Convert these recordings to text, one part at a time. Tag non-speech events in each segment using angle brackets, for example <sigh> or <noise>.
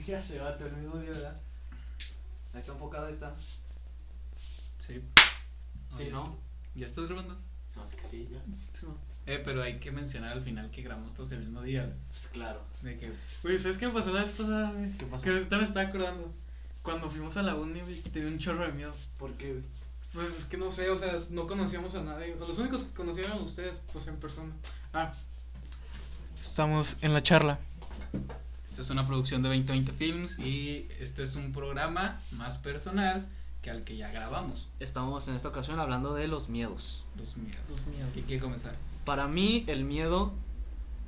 <laughs> ya se va todo el mismo día, ¿verdad? ¿Está enfocada esta? Sí. Sí, Oye, ¿no? ¿Ya estás grabando? Sabes que sí, ya. Eh, pero hay que mencionar al final que grabamos todos el mismo día. Pues claro. De que. Güey, ¿sabes qué me pasó la vez pasada, güey? ¿Qué pasó? Que ahorita me estaba acordando. Cuando fuimos a la uni, güey, tenía un chorro de miedo. ¿Por qué, güey? Pues es que no sé, o sea, no conocíamos a nadie. Los únicos que conocían eran ustedes, pues en persona. Ah. Estamos en la charla. Esta es una producción de 2020 Films y este es un programa más personal que al que ya grabamos. Estamos en esta ocasión hablando de los miedos. Los miedos. Los miedos. ¿Qué quiere comenzar? Para mí, el miedo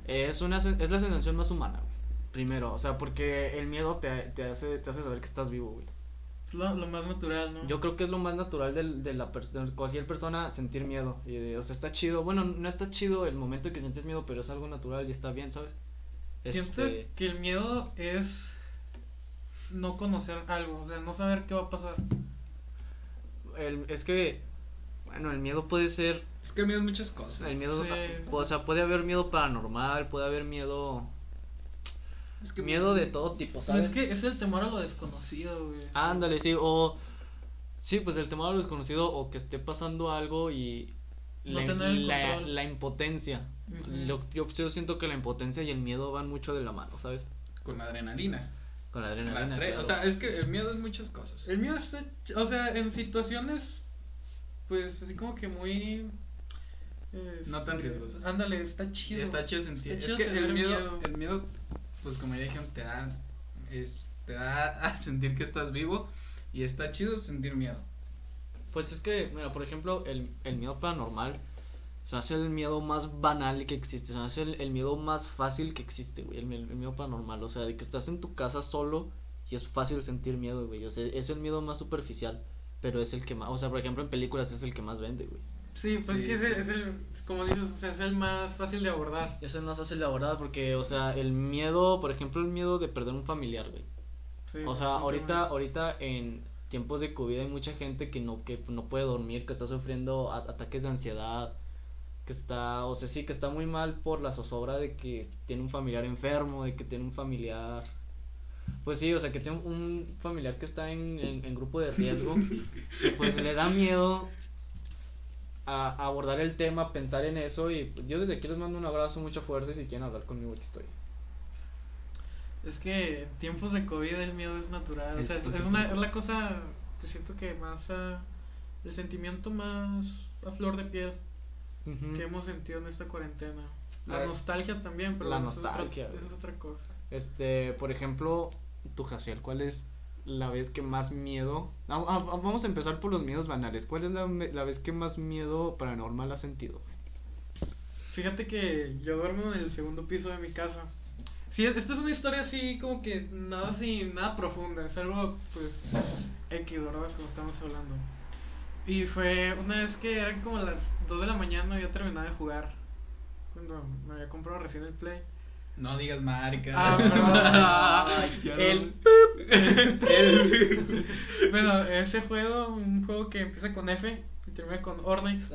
es, una, es la sensación más humana, güey. Primero, o sea, porque el miedo te, te, hace, te hace saber que estás vivo, güey. Es lo, lo más natural, ¿no? Yo creo que es lo más natural del- de, la de cualquier persona sentir miedo. Y, de- o sea, está chido. Bueno, no está chido el momento en que sientes miedo, pero es algo natural y está bien, ¿sabes? Siento Este, que el miedo es no conocer algo, o sea, no saber qué va a pasar. el- es que, bueno, el miedo puede ser. Es que el miedo es muchas cosas. El miedo, Sí. o sea, puede haber miedo paranormal, puede haber miedo. Es que Miedo de todo tipo, Pero ¿sabes? es que es el temor a lo desconocido, güey. Ándale, sí, o. Sí, pues el temor a lo desconocido o que esté pasando algo y. No la, tener el la- la impotencia. Ujú. Lo- yo, yo siento que la impotencia y el miedo van mucho de la mano, ¿sabes? Con adrenalina. Con la adrenalina. Las tres. claro. O sea, es que el miedo es muchas cosas. El miedo está, ch- o sea, en situaciones, pues así como que muy... eh, No tan riesgosas. Ándale, está chido. Está chido sentir. Está es chido que tener el miedo, miedo. el miedo, pues como ya dijeron, te da, es, te da a sentir que estás vivo y está chido sentir miedo. Pues es que, mira, por ejemplo, el, el miedo paranormal se me hace el miedo más banal que existe. Se me hace el, el miedo más fácil que existe, güey. El, el miedo paranormal. O sea, de que estás en tu casa solo y es fácil sentir miedo, güey. O sea, es el miedo más superficial. Pero es el que más. O sea, por ejemplo, en películas es el que más vende, güey. Sí, pues Sí, que es, sí. el, es el, como dices, o sea, es el más fácil de abordar. Es el más fácil de abordar porque, o sea, el miedo, por ejemplo, el miedo de perder un familiar, güey. Sí, O sea, ahorita, ahorita en tiempos de COVID hay mucha gente que no, que no puede dormir, que está sufriendo ataques de ansiedad, que está, o sea, sí, que está muy mal por la zozobra de que tiene un familiar enfermo, de que tiene un familiar, pues sí, o sea, que tiene un familiar que está en, grupo de riesgo, pues le da miedo a, a abordar el tema, pensar en eso, y pues, yo desde aquí les mando un abrazo, mucha fuerza, y si quieren hablar conmigo aquí estoy. Es que en tiempos de COVID el miedo es natural. O sea, es, es una, es la cosa que siento que más. el sentimiento más a flor de piel que hemos sentido en esta cuarentena. La La- nostalgia también, pero la eso es otra- nostalgia, es otra cosa. Este, por ejemplo, tu Jaciel, ¿cuál es la vez que más miedo? Ah, ah, ah, vamos a empezar por los miedos banales. ¿Cuál es la, la vez que más miedo paranormal has sentido? Fíjate que yo duermo en el segundo piso de mi casa. Sí, esta es una historia así como que nada así, nada profunda, es algo pues X, ¿verdad? Como estamos hablando. Y fue una vez que eran como las 2 de la mañana, había terminado de jugar. Cuando me había comprado recién el Play. No digas marca. Ah, perdón. <laughs> Ya el, el- <laughs> bueno, ese juego, un juego que empieza con F y termina con Ornix. <laughs>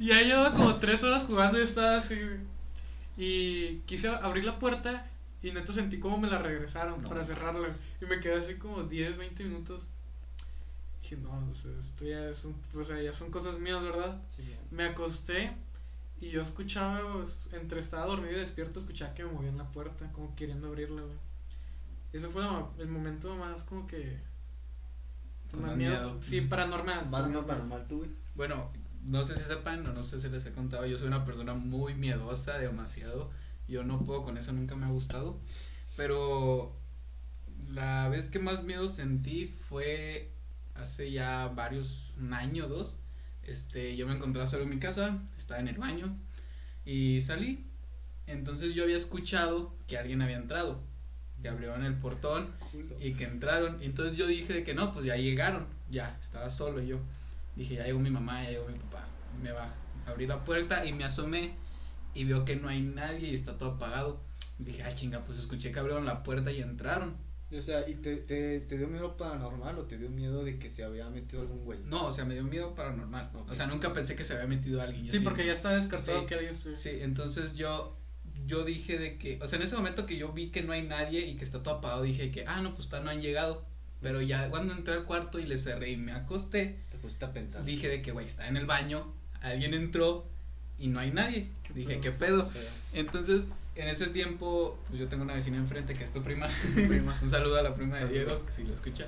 y ahí llevaba como tres horas jugando y estaba así. Y quise abrir la puerta y neta sentí como me la regresaron No. para cerrarla. Y me quedé así como 10, 20 minutos. Dije, no, o sea, esto ya, es un- o sea, ya son cosas mías, ¿verdad? Sí. Me acosté y yo escuchaba, pues, entre estaba dormido y despierto, escuchaba que me movían la puerta, como queriendo abrirla, güey. Ese fue la- el momento más como que... Más miedo. Sí, paranormal. tú, güey. Bueno, no sé si sepan o no sé si les he contado, yo soy una persona muy miedosa, demasiado. Yo no puedo con eso, nunca me ha gustado. Pero la vez que más miedo sentí fue hace ya varios, un año o dos. Este, yo me encontraba solo en mi casa, estaba en el baño y salí. Entonces yo había escuchado que alguien había entrado, que abrieron el portón y que entraron. Entonces yo dije de que no, pues ya llegaron, ya, estaba solo yo. Dije, ya llegó mi mamá, ya llegó mi papá. Me va, abrí la puerta y me asomé y veo que no hay nadie y está todo apagado. Dije, ah, chinga, pues escuché que abrieron la puerta y entraron. O sea, ¿y te, te, te dio miedo paranormal o te dio miedo de que se había metido algún güey? No, o sea, me dio miedo paranormal. O sea, nunca pensé que se había metido alguien. Yo Sí, porque ya está descartado Sí. que alguien estuviera. Sí, entonces yo, yo dije de que, o sea, en ese momento que yo vi que no hay nadie y que está todo apagado, dije que, ah, no, pues está, no han llegado. Pero ya cuando entré al cuarto y le cerré y me acosté, pusiste a pensar. dije de que, güey, está en el baño, alguien entró y no hay nadie. ¿Qué dije? ¿qué pedo? Entonces, en ese tiempo, pues yo tengo una vecina enfrente que es tu prima. <laughs> Prima. un saludo a la prima de. Diego, si lo escucha.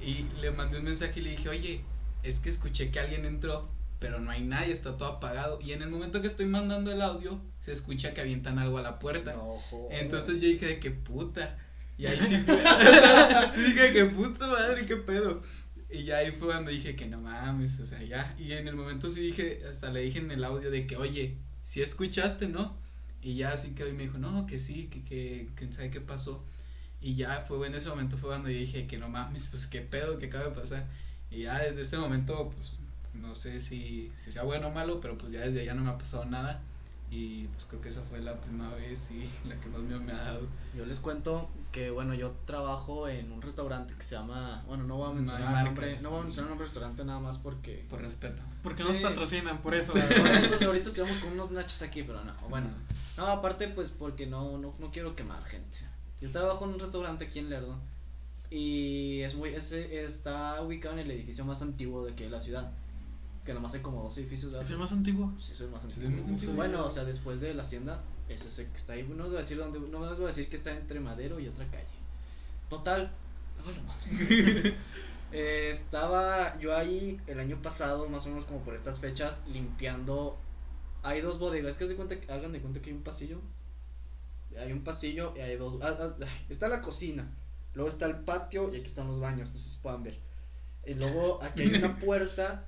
Y le mandé un mensaje y le dije, oye, es que escuché que alguien entró, pero no hay nadie, está todo apagado. Y en el momento que estoy mandando el audio, se escucha que avientan algo a la puerta. no. Entonces yo dije de que puta. Y ahí sí fue. <laughs> sí dije que puta madre, qué pedo. Y ya ahí fue cuando dije que no mames, o sea, ya. Y en el momento sí dije, hasta le dije en el audio de que, oye, si escuchaste, ¿no? Y ya así que hoy me dijo, no, que sí, que, que, que sabe qué pasó. Y ya fue en ese momento fue cuando yo dije que no mames, <laughs> pues qué pedo que acaba de pasar. Y ya desde ese momento, pues no sé si, si sea bueno o malo, pero pues ya desde allá no me ha pasado nada. Y pues creo que esa fue la primera vez y <laughs> la que más miedo me ha dado. Yo les cuento que, bueno, yo trabajo en un restaurante que se llama, bueno, no voy a No mencionar hay el nombre, no voy a mencionar el nombre del restaurante nada más porque... Por respeto. Porque Sí. nos patrocinan, por eso. <laughs> Por eso que ahorita estamos con unos nachos aquí, pero no, bueno. No, aparte pues porque no, no, no quiero quemar gente. Yo trabajo en un restaurante aquí en Lerdo y es muy, es, está ubicado en el edificio más antiguo de aquí de la ciudad. Que nomás hay como dos edificios de ¿Es el más antiguo? Sí, es el más Sí, es antiguo. el más antiguo. Bueno, o sea, después de la hacienda, es ese que está ahí. No les voy a decir dónde, no les voy a decir que está entre Madero y otra calle. Total. la madre. <laughs> Eh, estaba yo ahí el año pasado, más o menos como por estas fechas, limpiando. Hay dos bodegas, que se cuenta, que- hagan de cuenta que hay un pasillo. Hay un pasillo y hay dos. ah, ah, ah, está la cocina, luego está el patio y aquí están los baños, no sé si puedan ver. Y luego aquí hay una <laughs> puerta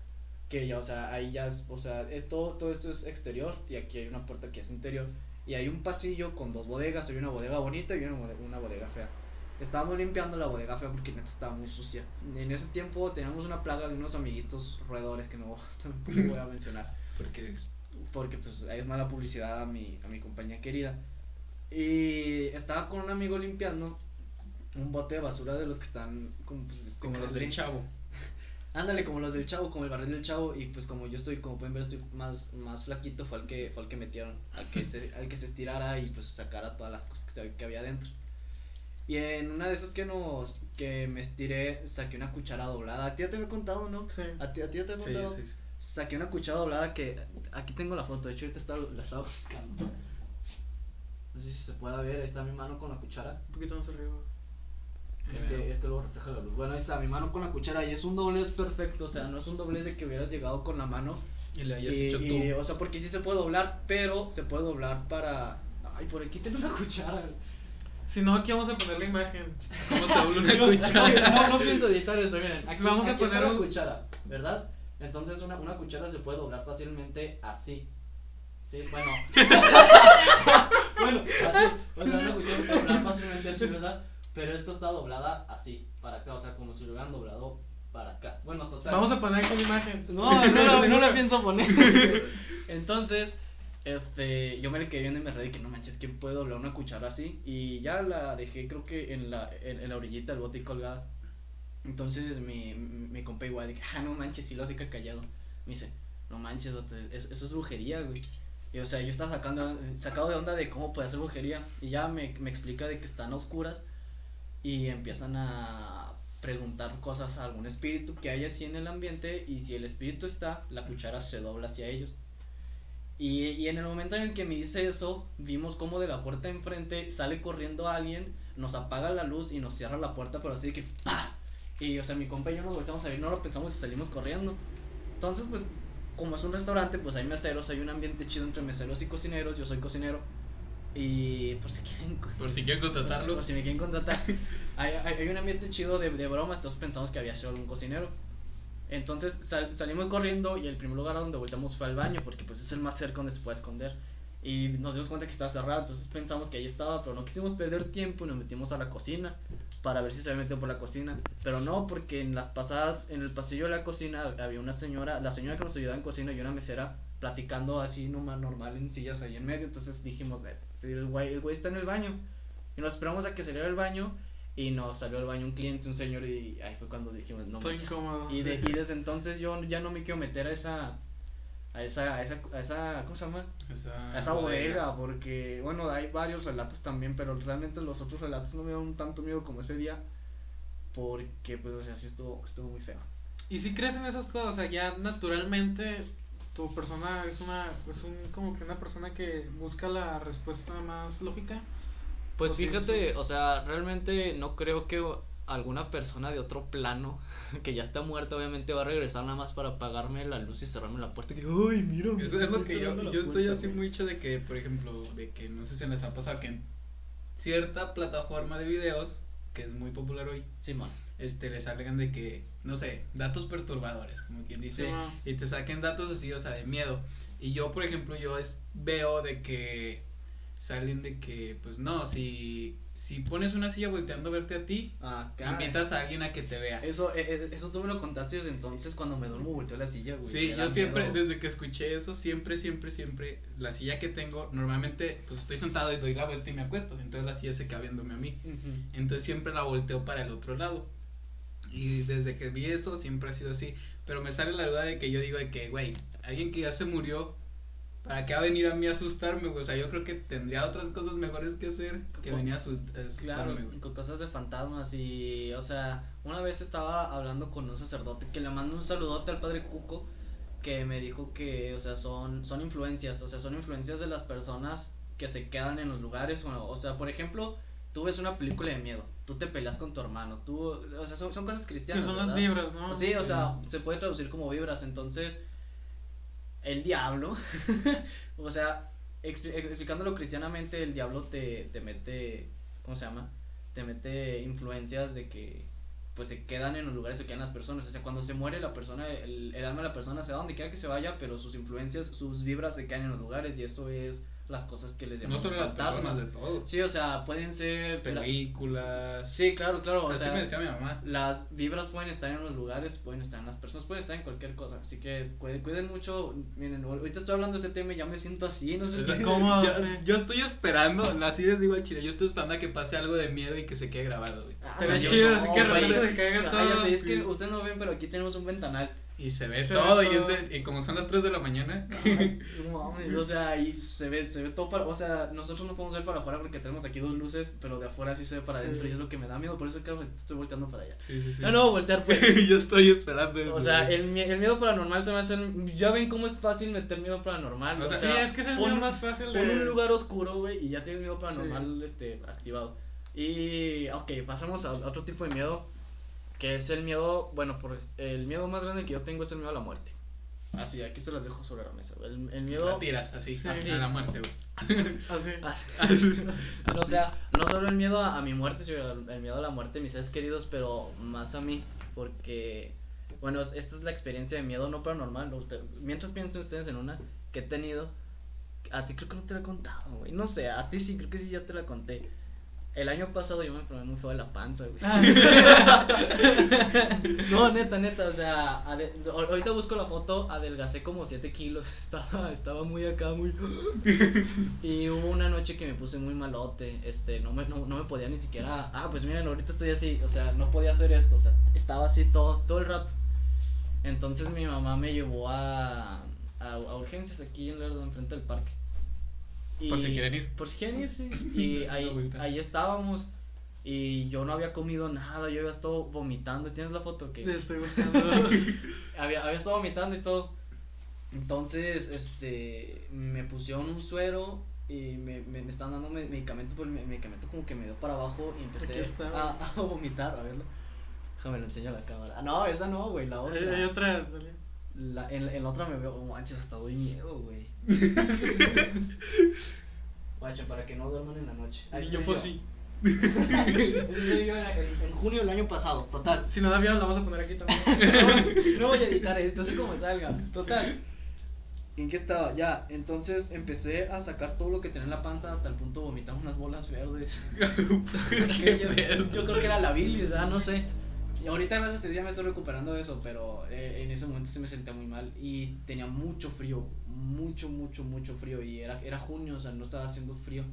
que ya, o sea, ahí ya es, o sea, eh, todo, todo esto es exterior y aquí hay una puerta que es interior. Y hay un pasillo con dos bodegas, hay una bodega bonita y una, bode- una bodega fea. Estábamos limpiando la bodega fea porque neta estaba muy sucia. En ese tiempo teníamos una plaga de unos amiguitos roedores que no <laughs> tampoco voy a mencionar Porque porque pues es mala publicidad a mi, a mi compañía querida. Y estaba con un amigo limpiando un bote de basura de los que están como, pues, este, como los del chavo. Ándale, como los del chavo, como el barril del chavo. Y pues como yo estoy, como pueden ver, estoy más, más flaquito, fue al que, fue al que metieron. Al que, se, al que se estirara y pues sacara todas las cosas que, se- que había dentro. Y en una de esas que nos, que me estiré, saqué una cuchara doblada. A ti ya te había contado, ¿no? Sí. A ti, a ti ya te había Sí, contado. sí, sí. Saqué una cuchara doblada que aquí tengo la foto, de hecho ahorita está, la estaba buscando. No sé si se puede ver, ahí está mi mano con la cuchara. Un poquito más arriba. Es que, es que luego refleja la luz. Bueno, ahí está mi mano con la cuchara y es un doblez perfecto, o sea, no es un doblez de que hubieras llegado con la mano. Y le hayas Y, hecho tú. y, o sea, porque sí se puede doblar, pero se puede doblar para... Ay, por aquí tengo una cuchara. Si no, aquí vamos a poner la imagen. <laughs> ¿Cómo se una cuchara? No, no pienso editar eso, miren. Aquí, Vamos a aquí poner la un- cuchara, ¿verdad? Entonces una, una cuchara se puede doblar fácilmente así. Sí, bueno. <laughs> <laughs> bueno, así. O sea, una cuchara se puede doblar fácilmente así, ¿verdad? Pero esta está doblada así, para acá, o sea, como si lo hubieran doblado para acá. Bueno, total. Vamos a poner aquí la imagen. No, <laughs> no, la- no la pienso poner. <laughs> Entonces, este, yo me le quedé viendo y me reí que no manches, ¿quién puede doblar una cuchara así? Y ya la dejé, creo que en la, en, en la orillita del bote y colgada. Entonces mi, mi, compa igual, dije, ah, no manches, si lo hace que callado. Me dice, no manches, eso, eso es brujería, güey. Y o sea, yo estaba sacando, sacado de onda de cómo puede hacer brujería. Y ya me, me explica de que están a oscuras y empiezan a preguntar cosas a algún espíritu que hay así en el ambiente y si el espíritu está, la cuchara se dobla hacia ellos. Y, y en el momento en el que me dice eso, vimos como de la puerta enfrente sale corriendo alguien, nos apaga la luz y nos cierra la puerta, pero así que ¡pa! Y o sea, mi compa y yo nos volteamos a ver, no lo pensamos y salimos corriendo. Entonces, pues, como es un restaurante, pues hay meseros, hay un ambiente chido entre meseros y cocineros, yo soy cocinero. Y por si quieren <laughs> Por si quieren contratarlo. por si me quieren contratar. <laughs> hay, hay, hay un ambiente chido de, de bromas, entonces pensamos que había sido algún cocinero. Entonces sal- salimos corriendo y el primer lugar a donde voltamos fue al baño, porque pues es el más cerca donde se puede esconder. Y nos dimos cuenta que estaba cerrado, entonces pensamos que ahí estaba, pero no quisimos perder tiempo y nos metimos a la cocina para ver si se había metido por la cocina. Pero no, porque en las pasadas, en el pasillo de la cocina había una señora, la señora que nos ayudaba en cocina y una mesera platicando así nomás normal en sillas ahí en medio. Entonces dijimos, "Eh, sí, el güey, el güey está en el baño. Y nos esperamos a que saliera del baño y nos salió del baño un cliente, un señor y ahí fue cuando dijimos, no Estoy manches". incómodo. Y, de- y desde entonces yo ya no me quiero meter a esa a esa, a esa, a esa, ¿cómo se llama? Esa, A esa bodega, porque, bueno, hay varios relatos también, pero realmente los otros relatos no me dan tanto miedo como ese día, porque, pues, o sea, sí estuvo, estuvo muy feo. Y si crees en esas cosas, o sea, ya naturalmente tu persona es una, es un, como que una persona que busca la respuesta más lógica. Pues fíjate, sí. o sea, realmente no creo que alguna persona de otro plano <laughs> que ya está muerta obviamente va a regresar nada más para apagarme la luz y cerrarme la puerta y que, ay, mira. Eso es lo que yo, yo estoy puerta", así güey". mucho de que, por ejemplo, de que no sé si les ha pasado que en cierta plataforma de videos, que es muy popular hoy, Simón. Este, le salgan de que, no sé, datos perturbadores, como quien dice, Sí, y te saquen datos así, o sea, de miedo. Y yo, por ejemplo, yo es, veo de que salen de que, pues no, si, si pones una silla volteando a verte a ti, Ah, invitas a alguien a que te vea. Eso, eh, eh, eso tú me lo contaste desde entonces cuando me duermo volteo la silla, güey. Sí, yo siempre, miedo. desde que escuché eso, siempre, siempre, siempre, la silla que tengo, normalmente, pues estoy sentado y doy la vuelta y me acuesto, entonces la silla se queda viéndome a mí, entonces siempre la volteo para el otro lado, y desde que vi eso, siempre ha sido así, pero me sale la duda de que yo digo de que, güey, alguien que ya se murió, ¿para qué va a venir a mí a asustarme, güey? O sea, yo creo que tendría otras cosas mejores que hacer que venir a asu- a Claro, asustarme, güey. con cosas de fantasmas y, o sea, una vez estaba hablando con un sacerdote que le mando un saludote al padre Cuco que me dijo que, o sea, son, son influencias, o sea, son influencias de las personas que se quedan en los lugares, o sea, por ejemplo, tú ves una película de miedo, tú te peleas con tu hermano, tú, o sea, son, son cosas Que cristianas. son las vibras, ¿no? Sí, o sea, se puede traducir como vibras, entonces el diablo, <laughs> o sea, expli- explicándolo cristianamente, el diablo te, te mete, ¿cómo se llama? Te mete influencias de que pues se quedan en los lugares, se quedan las personas, o sea, cuando se muere la persona, el, el alma de la persona se va donde quiera que se vaya, pero sus influencias, sus vibras se quedan en los lugares y eso es las cosas que les No llamamos solo las fantasmas. personas, de todo. Sí, o sea, pueden ser... la- Películas. Sí, claro, claro, o Así sea, me decía mi mamá. las vibras pueden estar en los lugares, pueden estar en las personas, pueden estar en cualquier cosa. Así que cuiden, cuiden mucho. Miren, ahorita estoy hablando de este tema y ya me siento así, no sé si. <laughs> ¿Cómo? yo, estoy esperando, así les digo al chile, yo estoy esperando a que pase algo de miedo y que se quede grabado, güey. Ah, chido, no, así que de caiga todo. Cállate, es que ustedes no ven, pero aquí tenemos un ventanal. Y se ve Se todo, ve y, es todo. de- y como son las 3 de la mañana, Ay, no mames, o sea, y se ve, se ve todo para, o sea, nosotros no podemos ver para afuera porque tenemos aquí dos luces, pero de afuera sí se ve para Sí. adentro y es lo que me da miedo, por eso creo que estoy volteando para allá. sí, sí, sí. No, no, voltear pues. <laughs> yo estoy esperando eso. O sea, el, el miedo paranormal se me hace, ya ven cómo es fácil meter miedo paranormal. O O sea, sea, Sí, es que es el pon- miedo más fácil de... Pon un lugar oscuro, güey, y ya tienes miedo paranormal este, activado. Y, ok, pasamos a otro tipo de miedo, que es el miedo, bueno, por el miedo más grande que yo tengo es el miedo a la muerte. Así, aquí se las dejo sobre la mesa. El, el miedo... La tiras así, Sí. así, a la muerte, güey. <laughs> Así. Así. <laughs> o sea, no solo el miedo a, a mi muerte, sino el, miedo a la muerte de mis seres queridos, pero más a mí, porque, bueno, es- esta es la experiencia de miedo no paranormal. ¿no? Mientras piensen ustedes en una que he tenido, a ti creo que no te la he contado, güey. No sé, a ti sí, creo que sí ya te la conté. El año pasado yo me enfermé muy feo de la panza, güey. Ah, <laughs> No, neta, neta, o sea, ahorita busco la foto, adelgacé como 7 kilos, <laughs> estaba, estaba muy acá, muy... <laughs> Y hubo una noche que me puse muy malote, este, no me, no, no me podía ni siquiera... Ah, pues miren, ahorita estoy así, o sea, no podía hacer esto, o sea, estaba así todo, todo el rato. Entonces mi mamá me llevó a, a, a urgencias aquí en Lerdo, enfrente del parque. Por si quieren ir. Por si quieren ir, sí. <laughs> Y ahí, ahí estábamos. Y yo no había comido nada, yo había estado vomitando. ¿Tienes la foto? que le estoy buscando. <laughs> había, había estado vomitando y todo. Entonces, este, me pusieron un suero y me, me, me estaban dando me- medicamento, pero el me- medicamento como que me dio para abajo y empecé a, <laughs> a vomitar, a verlo. Déjame lo enseño a la cámara. Ah, no, esa no, güey, la otra. Hay, hay otra. dale. La, en, en la otra me veo, oh, manches, hasta doy miedo, güey. <laughs> Guacha, para que no duerman en la noche. Ahí Y yo fue así. Soy yo en, junio del año pasado, total. Si no la vieron, la vamos a poner aquí también. <laughs> No, no voy a editar esto, así como salga. Total. ¿En qué estaba? Ya, entonces empecé a sacar todo lo que tenía en la panza hasta el punto de vomitar unas bolas verdes. <laughs> Yo, yo creo que era la bilis, ¿verdad? No sé. Ahorita gracias a Dios ya me estoy recuperando de eso, pero eh, en ese momento sí me sentía muy mal y tenía mucho frío, mucho, mucho, mucho frío y era, era junio, o sea, no estaba haciendo frío.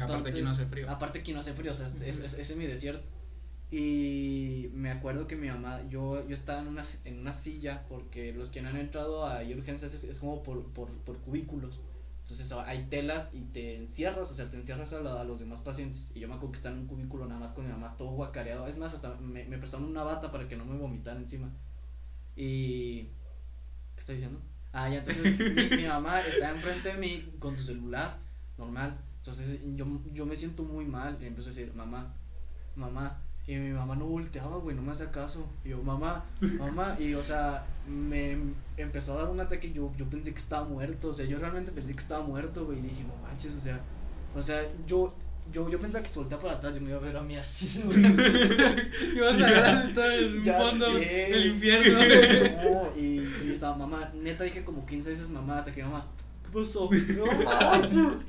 Aparte aquí no hace frío. Aparte aquí no hace frío, o sea, es, es, mi desierto. Y me acuerdo que mi mamá, yo, yo estaba en una, en una silla, porque los que no han entrado a urgencias es, es como por, por, por cubículos. Entonces hay telas y te encierras, o sea, te encierras a, la- a los demás pacientes. Y yo me acuerdo que estaba en un cubículo nada más con mi mamá, todo guacareado. Es más, hasta me, me prestaron una bata para que no me vomitaran encima. Y. ¿Qué está diciendo? Ah, ya, entonces mi, mi <laughs> mamá está enfrente de mí con su celular, normal. Entonces yo, yo me siento muy mal y empiezo a decir, mamá, mamá. Y mi mamá no volteaba, güey, no me hacía caso. Y yo, mamá, mamá. Y o sea, me empezó a dar un ataque. Yo, yo pensé que estaba muerto. O sea, yo realmente pensé que estaba muerto, güey. Y dije, no manches, o sea, o sea, yo. Yo, yo pensaba que se volteaba para atrás y me iba a ver a mí así, <laughs> güey. <laughs> Vas a todo el fondo del infierno. <laughs> No, y, y yo estaba, mamá, neta dije como 15 veces mamá, hasta que mamá, ¿qué pasó? <laughs> No manches.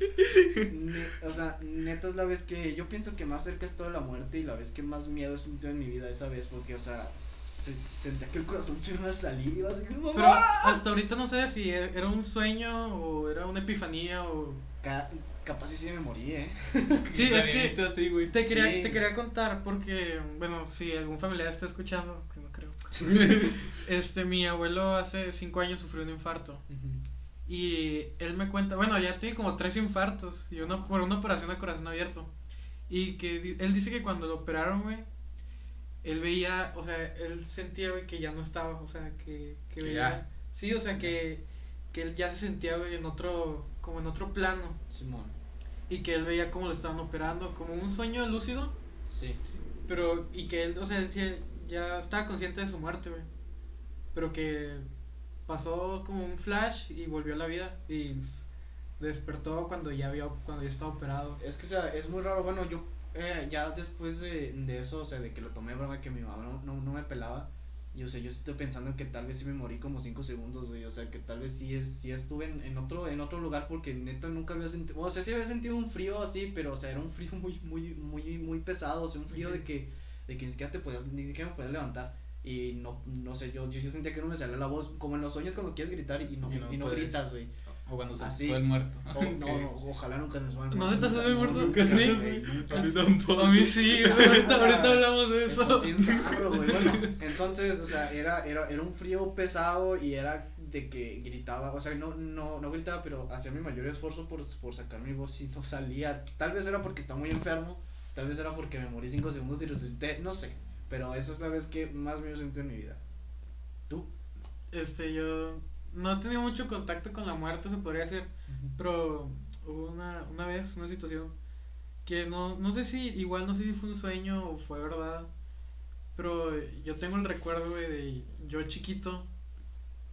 Ne- o sea, neta es la vez que yo pienso que más cerca estoy de la muerte y la vez que más miedo he sentido en mi vida esa vez, porque, o sea, se, sentía que el corazón se iba a salir así, mamá. Pero hasta ahorita no sé si e- era un sueño o era una epifanía o... Ca- capaz sí sí me morí, eh. <laughs> Sí, Te es que viniste así, güey. te quería, Sí. te quería contar porque, bueno, si algún familiar está escuchando, que no creo. <laughs> Este, mi abuelo hace cinco años sufrió un infarto. Y él me cuenta, bueno, ya tiene como tres infartos y una por una operación a corazón abierto. Y que él dice que cuando lo operaron, güey, él veía, o sea, él sentía, güey, que ya no estaba, o sea, que, que veía. ya. Sí, o sea, que, que él ya se sentía, güey, en otro, como en otro plano. Simón, Y que él veía cómo lo estaban operando, como un sueño lúcido, sí. pero, y que él, o sea, él sí ya estaba consciente de su muerte, güey. Pero que pasó como un flash y volvió a la vida y despertó cuando ya había, cuando ya estaba operado. Es que, o sea, es muy raro. Bueno, yo eh, ya después de, de eso, o sea, de que lo tomé broma, que mi mamá no, no, no me pelaba. Y, o sea, yo estoy pensando que tal vez sí me morí como 5 segundos, güey. O sea, que tal vez sí, es, sí estuve en, en, otro, en otro lugar porque neta nunca había sentido. O sea, sí había sentido un frío así, pero, o sea, era un frío muy, muy, muy, muy pesado. O sea, un frío de que, de que ni siquiera te podías, ni siquiera me podías levantar. Y no, no sé, yo, yo, yo sentía que no me salía la voz, como en los sueños cuando quieres gritar y no, Y no y no puedes. gritas, güey. O cuando se Así. sube el muerto. O- no, no, ojalá nunca me suban. ¿No se te sube el muerto? Nunca, ¿Sí? A mí tampoco. A mí sí, güey, ahorita, ahorita hablamos de eso. Güey. Bueno, entonces, o sea, era, era, era un frío pesado y era de que gritaba, o sea, no, no, no gritaba, pero hacía mi mayor esfuerzo por, por sacar mi voz y no salía. Tal vez era porque estaba muy enfermo, tal vez era porque me morí 5 segundos y resucité, no sé. Pero esa es la vez que más me sentí en mi vida. ¿Tú? Este, yo no he tenido mucho contacto con la muerte, se podría decir. Pero hubo una, una vez, una situación que no, no sé si, igual no sé si fue un sueño o fue verdad, pero yo tengo el recuerdo, güey, de yo chiquito,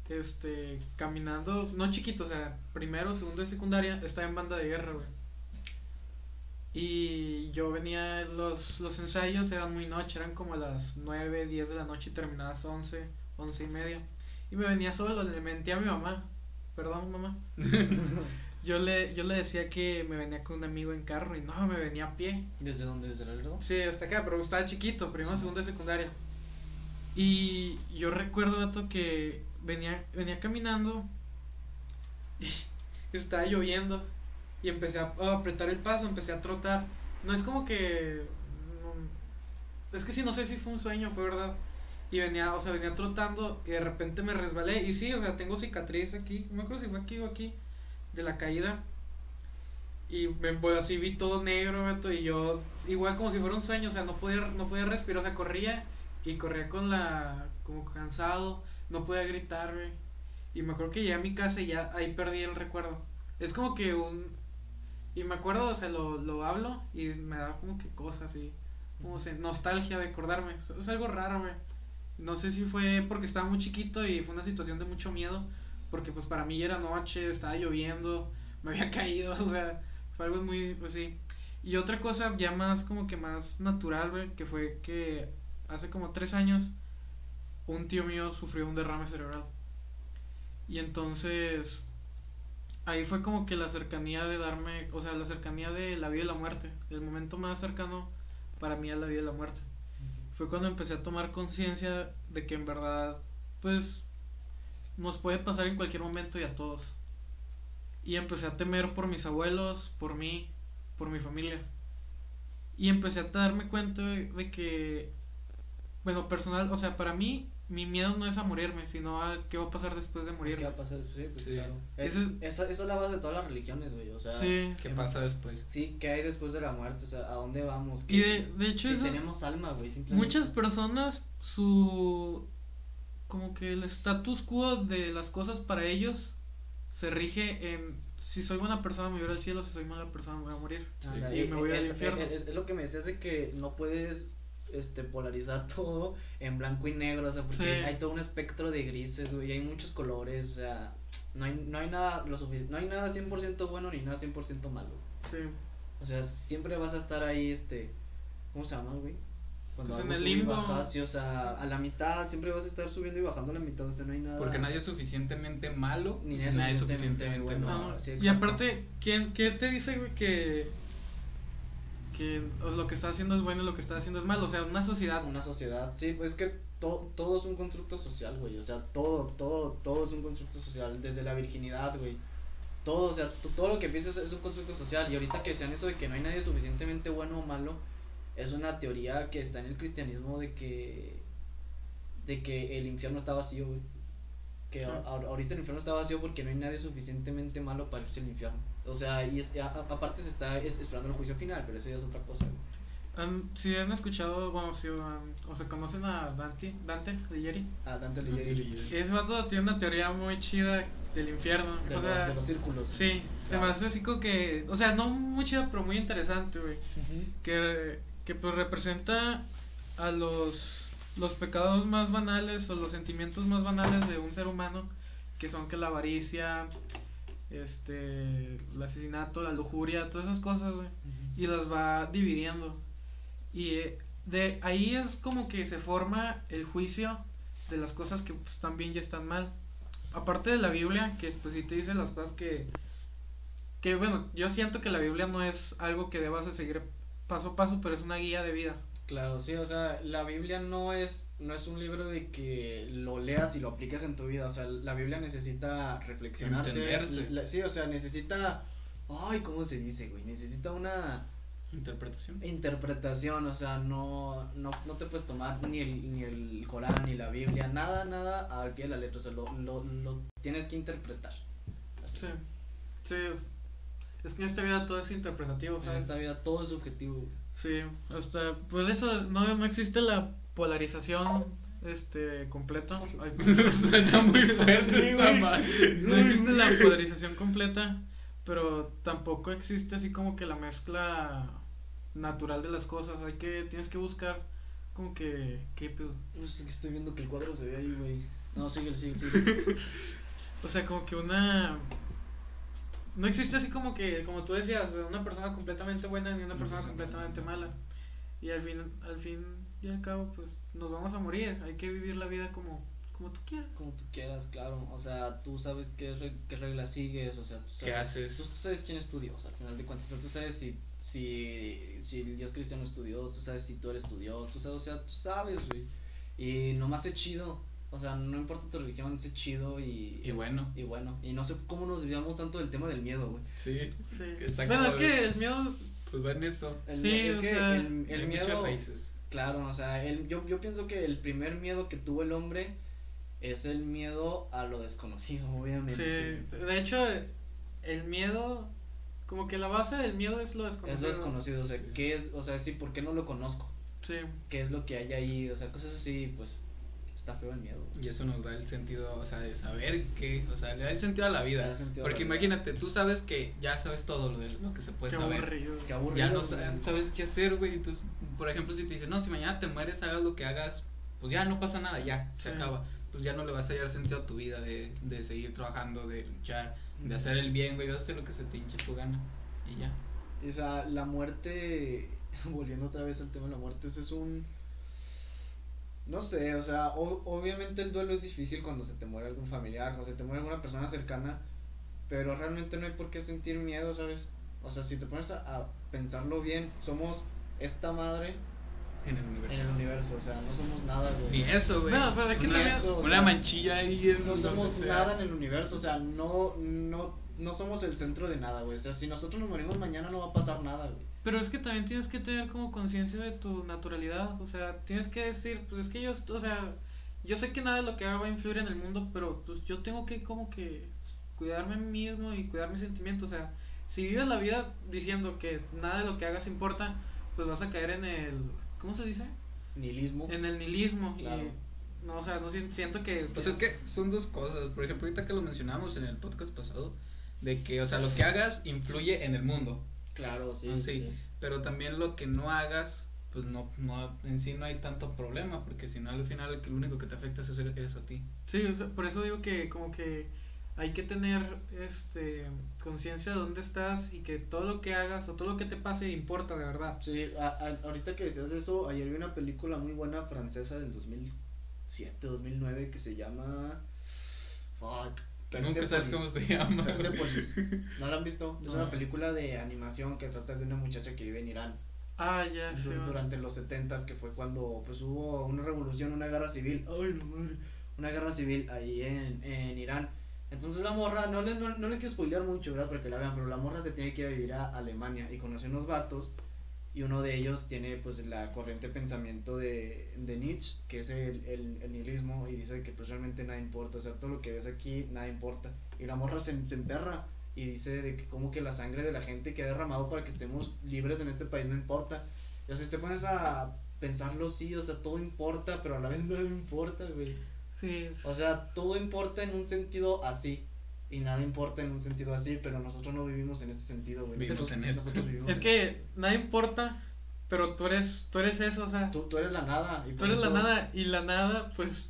este, caminando, no chiquito, o sea, primero, segundo de secundaria, estaba en banda de guerra, güey. Y yo venía, los, los ensayos eran muy noche, eran como las 9, 10 de la noche y terminabas 11, 11 y media. Y me venía solo, le mentí a mi mamá, perdón mamá. <laughs> Yo le, yo le decía que me venía con un amigo en carro y no, me venía a pie. ¿Desde dónde? ¿Desde el alrededor? Sí, hasta acá, pero estaba chiquito, primero, Sí. segundo de secundaria. Y yo recuerdo, vato, que venía, venía caminando y <laughs> estaba lloviendo y empecé a, apretar el paso, empecé a trotar. No es como que... es que sí, no sé si fue un sueño, fue verdad. Y venía, o sea, venía trotando y de repente me resbalé. Y sí, o sea, tengo cicatriz aquí, no me acuerdo si fue aquí o aquí, de la caída. Y me pues, así vi todo negro, y yo, igual como si fuera un sueño, o sea, no podía, no podía respirar, o sea, corría y corría con la, como cansado, no podía gritar, güey. Y me acuerdo que llegué a mi casa y ya ahí perdí el recuerdo. Es como que un, y me acuerdo, o sea, lo, lo hablo y me da como que cosas y, como se, nostalgia de acordarme. Es, es algo raro, güey. No sé si fue porque estaba muy chiquito y fue una situación de mucho miedo, porque pues para mí ya era noche, estaba lloviendo, me había <laughs> caído, o sea, fue algo muy, pues sí. Y otra cosa ya más como que más natural, güey, que fue que hace como tres años un tío mío sufrió un derrame cerebral. Y entonces ahí fue como que la cercanía de darme, o sea, la cercanía de la vida y la muerte, el momento más cercano para mí a la vida y la muerte. Fue cuando empecé a tomar conciencia de que en verdad, pues, nos puede pasar en cualquier momento y a todos. Y empecé a temer por mis abuelos, por mí, por mi familia. Y empecé a darme cuenta de, de que bueno, personal, o sea, para mí, mi miedo no es a morirme, sino a qué va a pasar después de ¿Qué morirme. va a pasar después? Sí, pues Sí. claro. Es, Ese es- esa, esa es la base de todas las religiones, güey. O sea, Sí. ¿Qué pasa después? sí, ¿qué hay después de la muerte? O sea, ¿a dónde vamos? Y ¿Qué- de, de hecho, si eso- tenemos alma, güey, simplemente. muchas personas, su. como que el status quo de las cosas para ellos se rige en si soy buena persona me voy al cielo, si soy mala persona me voy a morir. Y y- me voy es, al infierno. Es, es lo que me decías de que no puedes este polarizar <laughs> todo en blanco y negro, o sea, porque Sí. hay todo un espectro de grises, güey, hay muchos colores, o sea, no hay, no hay nada lo sufici- no hay nada 100% bueno ni nada 100% malo. Sí. O sea, siempre vas a estar ahí este ¿cómo se llama, güey? Cuando Pues en el limbo. baja, sí, o sea, a la mitad siempre vas a estar subiendo y bajando a la mitad, o sea, no hay nada Porque nadie es suficientemente malo, Ni nadie es suficientemente suficientemente bueno. bueno. Ah, sí, y aparte, ¿quién, ¿qué te dice, güey, que, que lo que está haciendo es bueno y lo que está haciendo es malo? O sea, una sociedad. una sociedad. Sí, pues es que to- todo es un constructo social, güey. O sea, todo, todo, todo es un constructo social. Desde la virginidad, güey. Todo, o sea, todo lo que piensas es un constructo social. Y ahorita que sean eso de que no hay nadie suficientemente bueno o malo, es una teoría que está en el cristianismo de que. de que el infierno está vacío, güey. Que Sí. a- a- ahorita el infierno está vacío porque no hay nadie suficientemente malo para irse al infierno. O sea, y es- a- a- aparte se está es- esperando el juicio final, pero eso ya es otra cosa, güey. Han- si han escuchado, bueno, si, o se conocen a Dante, Dante Alighieri. Ah, Dante leí. Ese vato tiene una teoría muy chida del infierno. De, o los, sea, de los círculos. sí, se me Claro. hace así como que, o sea, no muy chida, pero muy interesante, güey. que, que pues representa a los, los pecados más banales o los sentimientos más banales de un ser humano, que son que la avaricia, este, el asesinato, la lujuria, todas esas cosas, güey, y las va dividiendo. Y eh, de ahí es como que se forma el juicio de las cosas que pues, están bien y están mal. Aparte de la Biblia, que pues sí te dice las cosas que... Que bueno, yo siento que la Biblia no es algo que debas de seguir paso a paso, pero es una guía de vida. Claro, sí, o sea, la Biblia no es, no es un libro de que lo leas y lo apliques en tu vida, o sea, la Biblia necesita reflexionarse. Entenderse. la- sí, o sea, necesita, ay, ¿cómo se dice, güey? Necesita una Interpretación. interpretación, o sea, no, no, no te puedes tomar ni el, ni el Corán, ni la Biblia, nada, nada al pie de la letra, o sea, lo, lo, lo tienes que interpretar. Así. Sí, sí, es, es que en esta vida todo es interpretativo, En ¿sabes? esta vida todo es subjetivo. Sí, hasta por eso no, no existe la polarización este completa. Ay, <laughs> Suena muy fuerte esta madre. no existe la polarización completa, pero tampoco existe así como que la mezcla natural de las cosas. Hay que tienes que buscar como que qué pedo. No sé, que estoy viendo que el cuadro se ve ahí, güey. No, sigue, sigue, sigue. <laughs> O sea, como que una no existe así como que como tú decías, una persona completamente buena ni una persona completamente mala. mala. Y al fin al fin y al cabo pues nos vamos a morir, hay que vivir la vida como como tú quieras. como tú quieras, claro. O sea, tú sabes qué, re- qué reglas sigues, o sea, tú sabes, ¿Qué haces? Tú, tú sabes quién es tu Dios, al final de cuentas. O sea, tú sabes si, si, si el Dios cristiano es tu Dios, tú sabes si tú eres tu Dios, tú sabes, o sea, tú sabes, güey. Y nomás es chido. O sea, no importa tu religión, es chido y... Y es- bueno. Y bueno. Y no sé cómo nos desviamos tanto del tema del miedo, güey. Sí. Sí. Está Bueno, es de- que el miedo Pues va en eso. El Sí, es o que sea, el, el Hay miedo... muchas raíces. Claro, o sea, el, yo, yo pienso que el primer miedo que tuvo el hombre es el miedo a lo desconocido, obviamente. Sí, de hecho, el miedo, como que la base del miedo es lo Es desconocido. lo desconocido, o sea, Sí. ¿qué es? O sea, sí, ¿por qué no lo conozco? Sí, ¿Qué es lo que hay ahí? O sea, cosas así, pues, está feo el miedo. Y eso nos da el sentido, o sea, de saber que, o sea, le da el sentido a la vida. Porque la vida. imagínate, tú sabes que ya sabes todo lo, de, lo que se puede qué saber. aburrido. Qué aburrido. Ya no güey. sabes qué hacer, güey. Entonces, por ejemplo, si te dicen, no, si mañana te mueres, hagas lo que hagas, pues ya no pasa nada, ya, se Sí. acaba. Pues ya no le vas a hallar sentido a tu vida de, de seguir trabajando, de luchar, de hacer el bien, güey. Vas a hacer lo que se te hinche tu gana. Y ya. O sea, la muerte, <laughs> volviendo otra vez al tema de la muerte, ese es un... No sé, o sea, o- obviamente el duelo es difícil cuando se te muere algún familiar, cuando se te muere alguna persona cercana, pero realmente no hay por qué sentir miedo, ¿sabes? O sea, si te pones a, a pensarlo bien, somos esta madre En el universo. en el universo, o sea, no somos nada, güey. Ni eso, güey. No, pero de qué Ni eso, o Una sea, manchilla ahí en no somos nada en el universo, o sea, no, no, no somos el centro de nada, güey. O sea, si nosotros nos morimos mañana no va a pasar nada, güey. Pero es que también tienes que tener como conciencia de tu naturalidad, o sea, tienes que decir, pues es que yo, o sea, yo sé que nada de lo que haga va a influir en el mundo, pero pues yo tengo que como que cuidarme a mí mismo y cuidar mis sentimientos, o sea, si vives la vida diciendo que nada de lo que hagas importa, pues vas a caer en el, ¿cómo se dice? Nihilismo. En el nihilismo. Claro. Y, no, o sea, no si- siento que... Pues es que son dos cosas. Por ejemplo, ahorita que lo mencionamos en el podcast pasado, de que, o sea, lo que hagas influye en el mundo. Claro, sí, sí, sí. sí. Pero también lo que no hagas, pues no, no, en sí no hay tanto problema, porque si no, al final, el único que te afecta es eres, eres a ti. Sí, o sea, por eso digo que como que hay que tener este conciencia de dónde estás y que todo lo que hagas o todo lo que te pase importa de verdad. Sí, a- a- ahorita que decías eso, ayer vi una película muy buena francesa del 2007, 2009 que se llama... Fuck. Nunca sabes cómo se llama. Persepolis. <laughs> ¿No la han visto? Es No. una película de animación que trata de una muchacha que vive en Irán. Ah, ya, sí. Durante los 70 que fue cuando pues hubo una revolución, una guerra civil. Ay, la madre. Una guerra civil ahí en, en Irán. Entonces la morra, no les, no, no les quiero spoilear mucho, ¿verdad? Porque la vean, pero la morra se tiene que ir a vivir a Alemania y conoce unos vatos. Y uno de ellos tiene pues la corriente de pensamiento de, de Nietzsche, que es el, el, el nihilismo, y dice que pues realmente nada importa, o sea, todo lo que ves aquí, nada importa. Y la morra se, se emperra y dice de que como que la sangre de la gente que ha derramado para que estemos libres en este país no importa. Y o sea, si te pones a pensarlo, sí, o sea, todo importa, pero a la vez <laughs> nada importa, güey. Sí, O sea, todo importa en un sentido así. Y nada importa en un sentido así, pero nosotros no vivimos en este sentido, güey. Vivimos Nosotros- en esto. nosotros vivimos es en que esto. nada importa, pero tú eres, tú eres eso, o sea, tú, Tú, tú eres la nada. Y por eres eso- la nada y la nada pues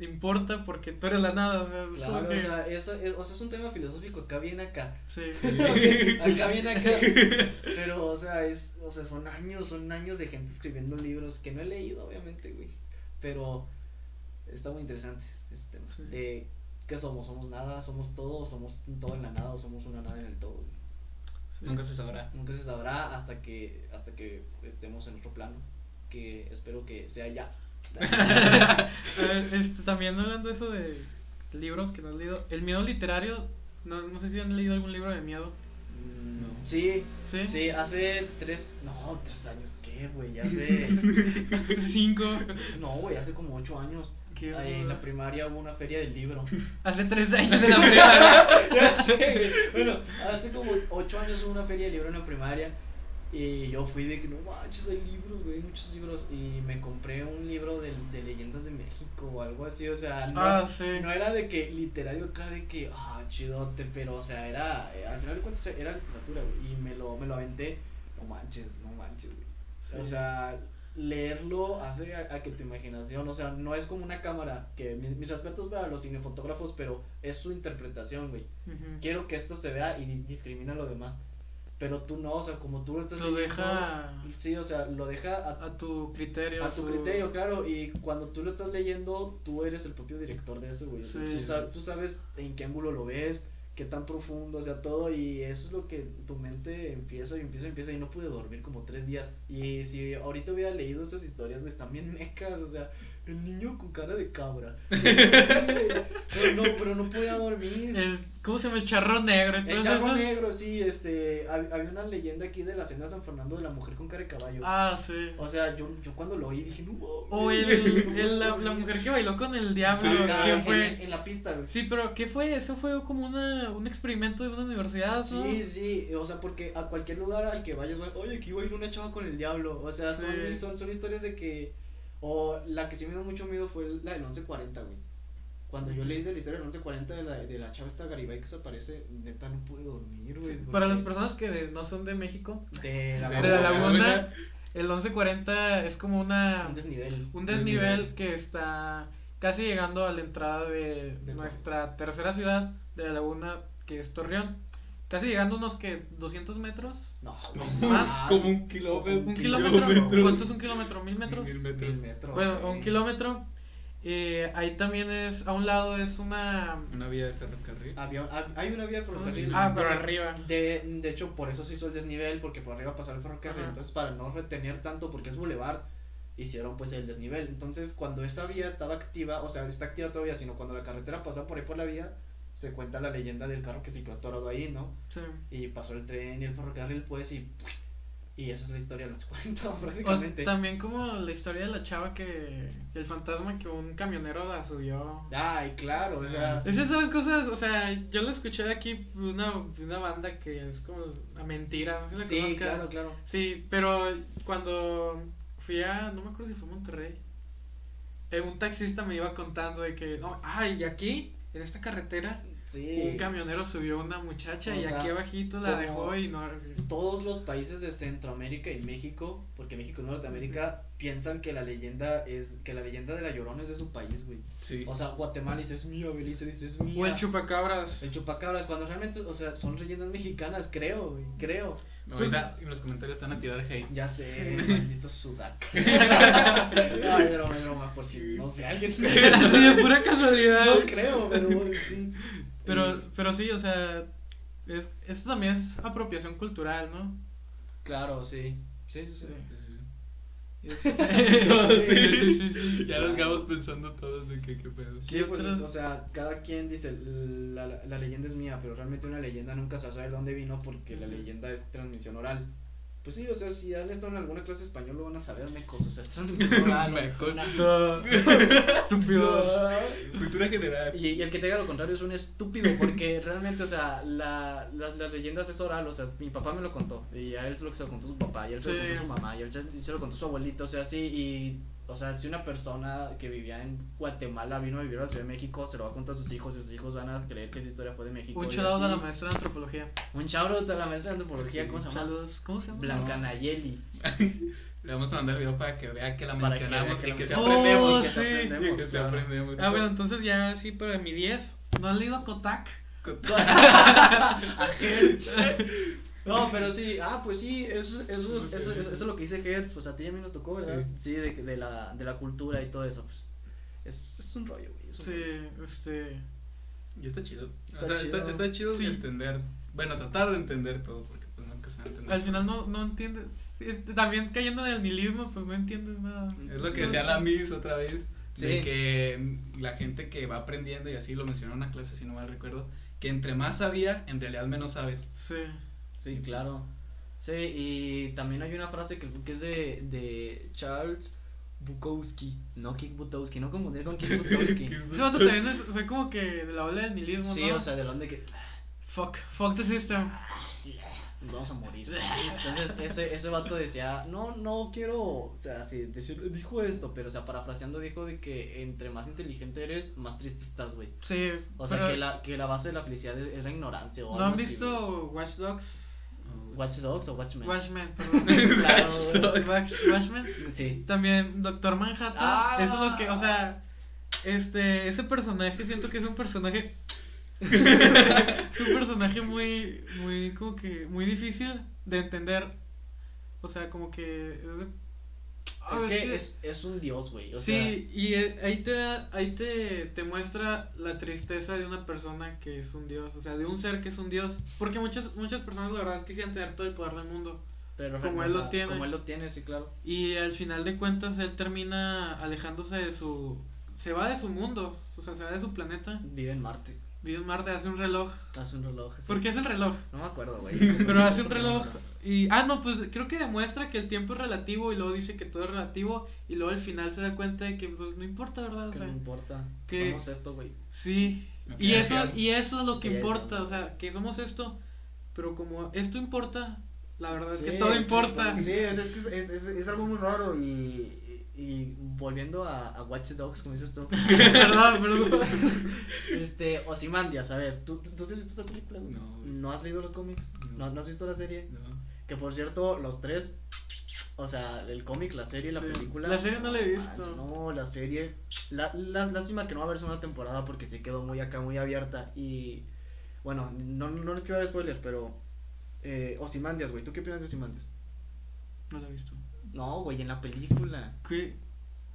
importa porque tú eres la nada, o sea, Claro, que- o sea, eso es, o sea, es un tema filosófico acá viene acá. sí. <laughs> acá viene acá. <laughs> Pero, o sea, es, o sea, son años, son años de gente escribiendo libros que no he leído, obviamente, güey. Pero está muy interesante este tema. Sí. De qué somos, somos nada, somos todo, somos un todo en la nada o somos una nada en el todo. sí. Nunca se sabrá. Nunca se sabrá hasta que hasta que estemos en otro plano, que espero que sea ya. Ver, <laughs> <laughs> este, también hablando de eso de libros que no has leído, el miedo literario, no, no sé si han leído algún libro de miedo. Mm, No. Sí, Sí. sí, hace tres, no, tres años, ¿qué, güey? Hace, <laughs> Cinco. no, güey, hace como ocho años. Qué Ahí en la primaria hubo una feria del libro. Hace tres años en la <laughs> primaria. ya sé, güey. Bueno, hace como ocho años hubo una feria de libro en la primaria. Y yo fui de que no manches, hay libros, güey, muchos libros. Y me compré un libro de, de leyendas de México o algo así. O sea, no, Ah, sí. no era de que literario acá, de que, ah, chidote, pero, o sea, era, eh, al final de cuentas era literatura, güey. Y me lo, me lo aventé. No manches, no manches, güey. Sí. O sea, leerlo hace a, a que tu imaginación, o sea, no es como una cámara, que mis, mis respetos para los cinefotógrafos, pero es su interpretación, güey. Quiero que esto se vea y di- discrimina lo demás. Pero tú no, o sea, como tú lo estás Lo leyendo, deja Sí, o sea, lo deja a, a tu criterio. a tu criterio, claro. Y cuando tú lo estás leyendo, tú eres el propio director de eso, güey. O sea, Sí. tú, sab- tú sabes en qué ángulo lo ves, qué tan profundo, o sea, todo. Y eso es lo que tu mente empieza y empieza y empieza. Y no pude dormir como tres días. Y si ahorita hubiera leído esas historias, güey, están bien mecas, o sea, el niño con cara de cabra. <laughs> Sí, pero, no, pero no podía dormir. El, ¿Cómo se llama? El charro negro. El charro esos- negro, sí, este, hab- había una leyenda aquí de la hacienda de San Fernando de la mujer con cara de caballo. Ah, sí. O sea, yo, yo cuando lo oí dije, no mames". O el, <laughs> el- la, la mujer que bailó con el diablo. Sí, Acá, ¿Qué en, fue? en la pista, güey. Sí, pero ¿qué fue? Eso fue como una, un experimento de una universidad, ¿no? Sí, sí, o sea, porque a cualquier lugar al que vayas, oye, aquí va a ir una chava con el diablo. O sea, son, son, son historias de que. O la que sí me dio mucho miedo fue la del 1140, güey. Cuando yo leí de la historia del 1140 de la, de la chava esta Garibay que se aparece, neta no pude dormir, güey. Para las personas que no son de México, De la, De de la laguna. el 1140 es como una Un desnivel. un desnivel que está casi llegando a la entrada de De nuestra tercera ciudad de la laguna, que es Torreón. Casi llegando unos que 200 metros. No, No, Más. como un kilómetro. Un kilómetro. ¿Cuánto es un kilómetro? ¿Mil metros? Mil Mil metros. metros. Bueno, sí. un kilómetro. Eh, ahí también es, a un lado es una... Una vía de ferrocarril. Había, hab- hay una vía de ferrocarril. Ah, pero de- arriba. De, de hecho, por eso se hizo el desnivel, porque por arriba pasaba el ferrocarril. Ajá. Entonces, para no retener tanto, porque es bulevar, hicieron pues el desnivel. Entonces, cuando esa vía estaba activa, o sea, está activa todavía, sino cuando la carretera pasó por ahí por la vía, se cuenta la leyenda del carro que se quedó atorado ahí, ¿no? Sí. Y pasó el tren y el ferrocarril, pues, y Y esa es la historia, no se <laughs> cuenta O prácticamente. también como la historia de la chava que. El fantasma que un camionero la subió. Ay, claro, o sea. Esas son cosas, o sea, yo lo escuché de aquí, una, una banda que es como a mentira. no sé si la Sí, claro, claro. Sí, pero cuando fui a, no me acuerdo si fue a Monterrey, eh, un taxista me iba contando de que, no, ay, y aquí, en esta carretera, Sí. un camionero subió a una muchacha O y sea, aquí abajito la dejó y no... Todos los países de Centroamérica y México, porque México es Norteamérica, piensan que la leyenda es que la leyenda de la Llorona es de su país, güey. Sí. O sea, Guatemala dice es mía, Belice dice es mía. O el chupacabras. El chupacabras, cuando realmente, o sea, son leyendas mexicanas, creo, güey, creo. Ahorita en los comentarios están a tirar hate. Ya sé, maldito sudac. <laughs> Ay, broma, broma, por si nos ve alguien. <laughs> <laughs> De pura casualidad. No creo, pero sí. Pero, pero sí, o sea, es, esto también es apropiación cultural, ¿no? Claro, sí. Sí, sí, sí. Sí, sí, sí. Es- <laughs> sí, sí, sí, sí. Ya nos quedamos pensando todos de que qué pedo. Sí, ¿Qué pues, o sea, cada quien dice, la, la, la leyenda es mía, pero realmente una leyenda nunca se va a saber dónde vino porque la leyenda es transmisión oral. Pues sí, o sea, si han estado en alguna clase de español lo van a saber, mecos, o sea, es transmisión oral. Mecos. No. <laughs> Estúpidos. Cultura general. Y, y el que te diga lo contrario es un estúpido, porque realmente, o sea, la, las, las leyendas es oral, o sea, mi papá me lo contó, y a él fue lo que se lo contó su papá, y a él se lo contó su mamá, y a él se, se lo contó su abuelito, o sea, sí, y, o sea, si una persona que vivía en Guatemala vino a vivir a la Ciudad de México, se lo va a contar a sus hijos, y sus hijos van a creer que esa historia fue de México. Un y shout out a la maestra de antropología. Un shoutout a la maestra de antropología, Sí, ¿cómo se llama? Saludos. ¿Cómo se llama? Blanca Nayeli. <laughs> Le vamos a mandar video para que vea que la Para que mencionamos vea y que se aprendemos. Oh, que se sí. aprendemos, Y que se aprendemos. Ah, bueno, entonces ya sí para mi 10. ¿No has leído Kotak? A Hertz. <laughs> <laughs> No, pero sí, ah, pues sí, eso, eso, eso, eso, eso es lo que dice Hertz, pues a ti y a mí nos tocó, ¿verdad? Sí, de, de, la, de la cultura y todo eso, pues. Es, es un rollo, güey. es un Sí, rollo. este. Y está chido. Está o sea, chido. Está, está chido Sí. entender. Bueno, tratar de entender todo, porque pues nunca se va a entender. Al final no, no entiendes. sí, también cayendo en el nihilismo, pues no entiendes nada. Es lo que decía la Miss otra vez. Sí. De que la gente que va aprendiendo, y así lo mencionó en una clase, si no mal recuerdo, que entre más sabía, en realidad menos sabes. Sí. Sí, claro. Sí, y también hay una frase que, que es de, de Charles Bukowski, no Kik Butowski, no confundir con Kik <laughs> Butowski. Ese vato también es- fue como que de la ola del nihilismo, Sí, ¿no? o sea, de donde que Fuck, fuck the system. nos vamos a morir. Entonces, ese, ese vato decía, no, no quiero, o sea, sí, decir, dijo esto, pero, o sea, parafraseando, dijo de que entre más inteligente eres, más triste estás, güey. Sí. O sea, que la, que la base de la felicidad es, es la ignorancia. O ¿No han así, visto Watch Dogs? Watch Dogs o Watchmen? Watchmen, <laughs> perdón. Claro, güey. Watch- Watchmen. Sí. También Doctor Manhattan. Ah. Eso es lo que, o sea, este, ese personaje siento que es un personaje. <laughs> es un personaje muy, muy, como que, muy difícil de entender. O sea, como que. Es de- Ah, Es es que que- es, es un dios, güey. O sea, Sí, y eh, ahí te da- ahí te, te muestra la tristeza de una persona que es un dios, o sea, de un ser que es un dios, porque muchas muchas personas la verdad quisieran tener todo el poder del mundo pero como él lo tiene. Como él lo tiene, sí, claro. y al final de cuentas él termina alejándose de su se va de su mundo, o sea, se va de su planeta, Vive en Marte. Vive en Marte, hace un reloj. Hace un reloj. sí. ¿Por qué hace el reloj? No me acuerdo, güey. <laughs> Pero hace un <laughs> reloj y ah no, pues creo que demuestra que el tiempo es relativo y luego dice que todo es relativo y luego al final se da cuenta de que pues no importa, ¿verdad? O Que sea, no importa. que- Somos esto, güey. Sí, y eso, y eso es lo que eso. importa, o sea, que somos esto, pero como esto importa, la verdad es que todo importa. Sí, es, es, es, es algo muy raro y, y volviendo a, a Watch Dogs, como dices tú, <laughs> perdón, perdón. <laughs> este, Ozymandias, a ver, ¿tú, tú, tú has visto esa película? güey? No. has leído los cómics? No. ¿No, ¿No has visto la serie? No. Que por cierto, los tres, o sea, el cómic, la serie, la Sí. película. La serie no la he visto. No, la serie. La, la- lástima que no va a haber segunda temporada porque se quedó muy acá, muy abierta. Y bueno, no, no les quiero dar spoilers, pero. Eh, Ozymandias, güey, ¿tú qué opinas de Ozymandias? No lo he visto. No, güey, en la película. ¿Qué?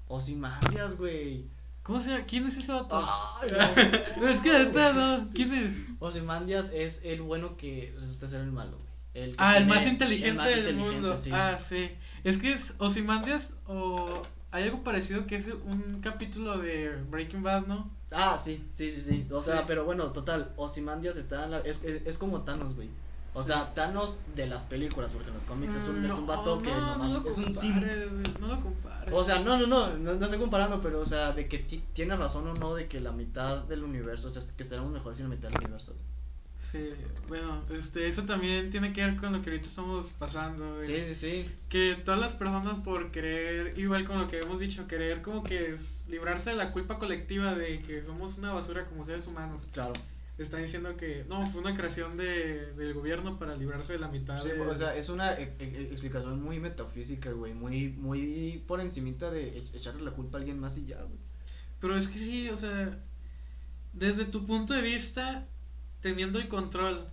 Ozymandias, güey. ¿Cómo se llama? ¿Quién es ese vato? <laughs> No, es que neta, no. ¿Quién es? Ozymandias es el bueno que resulta ser el malo, güey. El Ah, el más inteligente más del inteligente, mundo. sí. Ah, sí. Es que es Ozymandias o hay algo parecido que es un capítulo de Breaking Bad, ¿no? Ah, sí, sí, sí, sí. O sea, Sí. pero bueno, total, Ozymandias está en la, es, es, es como Thanos, güey. O sea, Thanos de las películas, porque en los cómics es un, es un No, vato que no, nomás no lo es un compares, No lo compares. O sea, no, no, no, no, no estoy comparando, pero o sea, de que ti- tiene razón o no de que la mitad del universo, o sea, que estaremos mejor sin la mitad del universo. Sí, bueno, este, eso también tiene que ver con lo que ahorita estamos pasando. Sí, sí, sí. Que todas las personas por querer, igual con lo que hemos dicho, querer como que es librarse de la culpa colectiva de que somos una basura como seres humanos. Claro. Están diciendo que no, fue una creación de, del gobierno para librarse de la mitad Sí, de... o sea, es una e- e- explicación muy metafísica, güey, muy, muy por encimita de e- echarle la culpa a alguien más y ya, güey. Pero es que sí, o sea, desde tu punto de vista, teniendo el control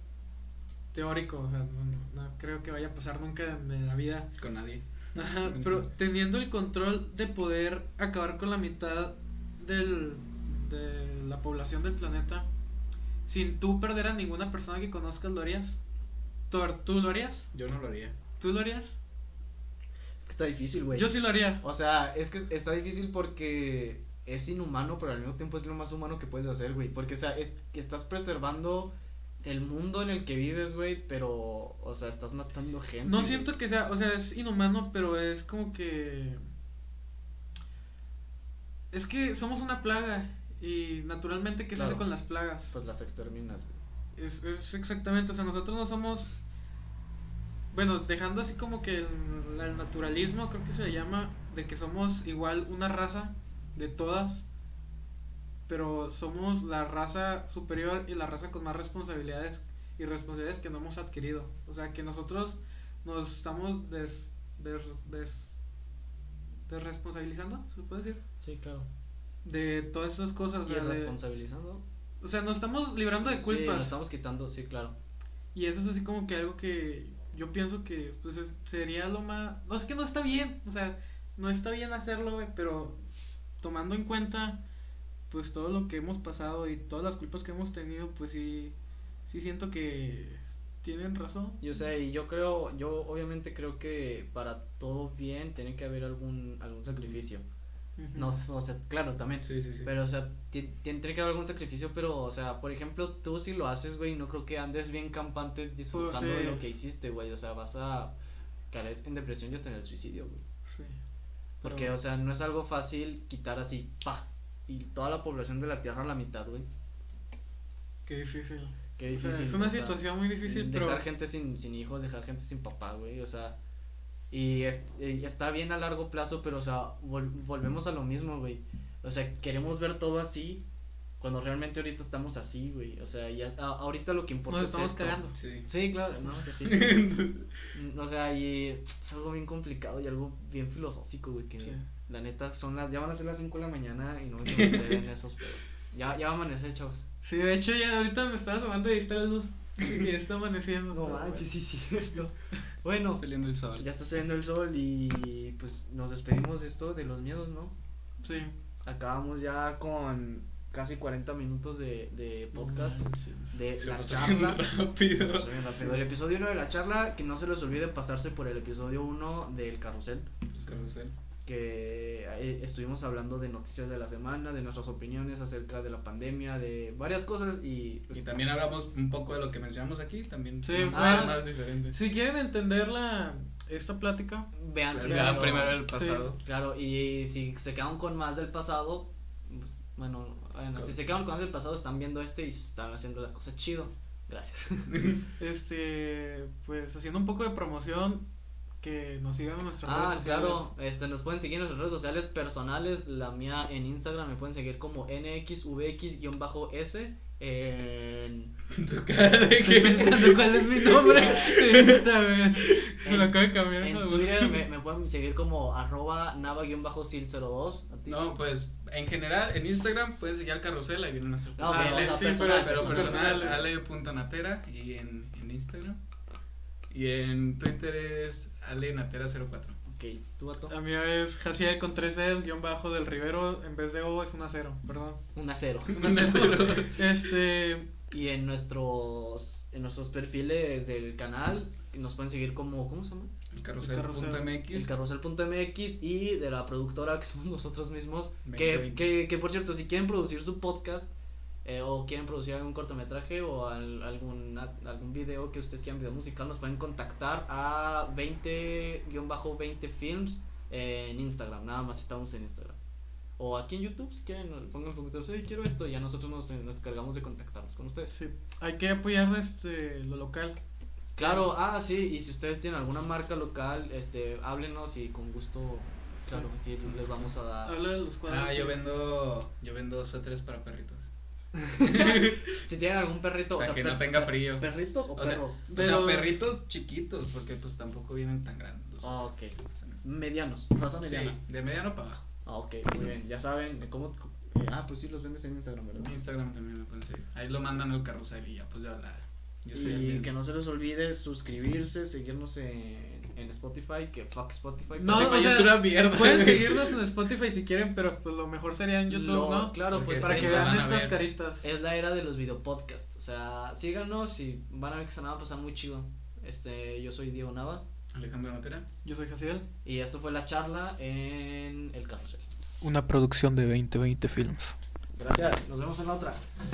teórico, o sea, no, no- no creo que vaya a pasar nunca en, en la vida. Con nadie. Ajá, pero teniendo el control de poder acabar con la mitad del, de la población del planeta, sin tú perder a ninguna persona que conozcas, ¿lo harías? ¿Tú, ¿Tú lo harías? Yo no lo haría. ¿Tú lo harías? Es que está difícil, güey. Yo sí lo haría. O sea, es que está difícil porque es inhumano, pero al mismo tiempo es lo más humano que puedes hacer, güey. Porque, o sea, es que estás preservando el mundo en el que vives, güey, pero, o sea, estás matando gente. No siento que sea, o sea, es inhumano, pero es como que... Es que somos una plaga y naturalmente, ¿qué se hace con las plagas? Pues las exterminas, güey. Es, es exactamente, o sea, nosotros no somos, bueno, dejando así como que el, el naturalismo, creo que se le llama, de que somos igual una raza de todas, pero somos la raza superior y la raza con más responsabilidades y responsabilidades que no hemos adquirido. O sea, que nosotros nos estamos des, des, des- desresponsabilizando, ¿se puede decir? Sí, claro. De todas esas cosas. O sea, de- responsabilizando. o sea, nos estamos librando de Sí, culpas. nos estamos quitando, sí, claro. Y eso es así como que algo que yo pienso que pues es- sería lo más... No, es que no está bien, o sea, no está bien hacerlo, güey, pero tomando en cuenta pues todo lo que hemos pasado y todas las culpas que hemos tenido, pues sí, sí siento que tienen razón. Yo sé, y yo creo, yo obviamente creo que para todo bien tiene que haber algún, algún sacrificio. No, o sea, claro, también. Sí, sí, sí. Pero, o sea, ti- ti- tiene que haber algún sacrificio, pero, o sea, por ejemplo, tú si lo haces, güey, no creo que andes bien campante disfrutando Pues, sí. de lo que hiciste, güey. O sea, vas a caer en depresión y hasta en el suicidio, güey. Sí. Porque, Pero- o sea, no es algo fácil quitar así, pa, y toda la población de la Tierra a la mitad, güey. Qué difícil. Qué O sea, difícil. es una o sea, situación muy difícil, dejar pero... gente sin, sin hijos, dejar gente sin papá, güey, o sea, y, es- y está bien a largo plazo, pero, o sea, vol- volvemos a lo mismo, güey, o sea, queremos ver todo así, cuando realmente ahorita estamos así, güey, o sea, ya, a- ahorita lo que importa Nos es estamos esto. cagando. Sí. Sí, claro, no, o sea, sí. <laughs> Mm, o sea, y es algo bien complicado y algo bien filosófico, güey, que Sí. la neta son las, ya van a ser las 5 de la mañana y no me en <laughs> esos pedos. Ya, ya va a amanecer, chavos. Sí, de hecho ya ahorita me estaba asomando y está la luz. <laughs> Y está amaneciendo. No manches, sí, cierto. Bueno, Saliendo el sol. ya está saliendo el sol y pues nos despedimos de esto de los miedos, ¿no? Sí. Acabamos ya con casi 40 minutos de, de podcast, Manches. de Se la charla. rápido. Rápido. El episodio 1 de la charla, que no se les olvide pasarse por el episodio 1 del carrusel, Carrusel. Que eh, estuvimos hablando de noticias de la semana, de nuestras opiniones acerca de la pandemia, de varias cosas y... pues, Y también hablamos un poco de lo que mencionamos aquí, también Sí, cosas más diferentes. Si quieren entender la, esta plática, Vean, Vean primero- primero el pasado. Claro, y si se quedan con más del pasado, pues, bueno, bueno, si se quedan con más del pasado, están viendo este y están haciendo las cosas chido. Gracias. <laughs> este, pues haciendo un poco de promoción, que nos sigan en nuestras ah, redes sociales. claro, este, nos pueden seguir en nuestras redes sociales personales. La mía en Instagram me pueden seguir como NXVX-S. En, Estoy pensando cuál es mi nombre. Me lo acabo de cambiar. en Twitter me, me pueden seguir como arroba nava-sil02. ¿A ti? No, pues en general en Instagram pueden seguir al carrusel, ahí vienen nuestros No, Ah, pero, sea, sí, personal, pero personal. personal, ale.natera y en, en Instagram. Y en Twitter es alenatera04. Ok, tú, vato. La mía es Jaciel con tres E's, guion bajo del Rivero. En vez de O es una cero, perdón. Un acero. <laughs> Una cero. Este. Y en nuestros en nuestros perfiles del canal nos pueden seguir como ¿cómo se llama? El El carrusel.mx. El carrusel.mx y de la productora que somos nosotros mismos. Que, 2020. que, que por cierto, si quieren producir su podcast, eh, o quieren producir algún cortometraje o al- algún, algún video que ustedes quieran, video musical, nos pueden contactar a 20-20 films en Instagram. Nada más estamos en Instagram. O aquí en YouTube, si quieren, pongan los comentarios, "Hey, quiero esto, y ya nosotros nos, nos encargamos de contactarnos con ustedes. Sí. Hay que apoyar este, lo local. Claro, ah, sí, y si ustedes tienen alguna marca local, este, háblenos y con gusto, claro, les vamos a dar. Habla de los cuadros. Ah, yo vendo, yo vendo suéteres para perritos. Si tienen algún perrito, o sea, que per- no tenga frío. ¿Perritos o, O sea, perros? O sea, perritos chiquitos, porque pues tampoco vienen tan grandes. Ah, ok. Medianos, raza Sí, mediana. de mediano para abajo. Ah, ok, muy bien. Ya saben, eh, ¿cómo? eh, ah, pues sí, los vendes en Instagram, En ¿verdad? Instagram también me pueden seguir. Ahí lo mandan al carrusel y ya pues ya la. Yo soy el Y que no se les olvide suscribirse, seguirnos en, en Spotify, que fuck Spotify. No, Spotify o sea, es una mierda. Pueden <laughs> seguirnos en Spotify si quieren, pero pues lo mejor sería en YouTube, Lo- ¿no? Claro, Porque pues Para que vean estas ver. caritas. Es la era de los videopodcasts. O sea, síganos y van a ver que se van a pasar muy chido. Este, yo soy Diego Nava Alejandro Notera. Yo soy Jaciel. y esto fue la charla en el carrusel. Una producción de 2020 Films. Gracias, nos vemos en la otra.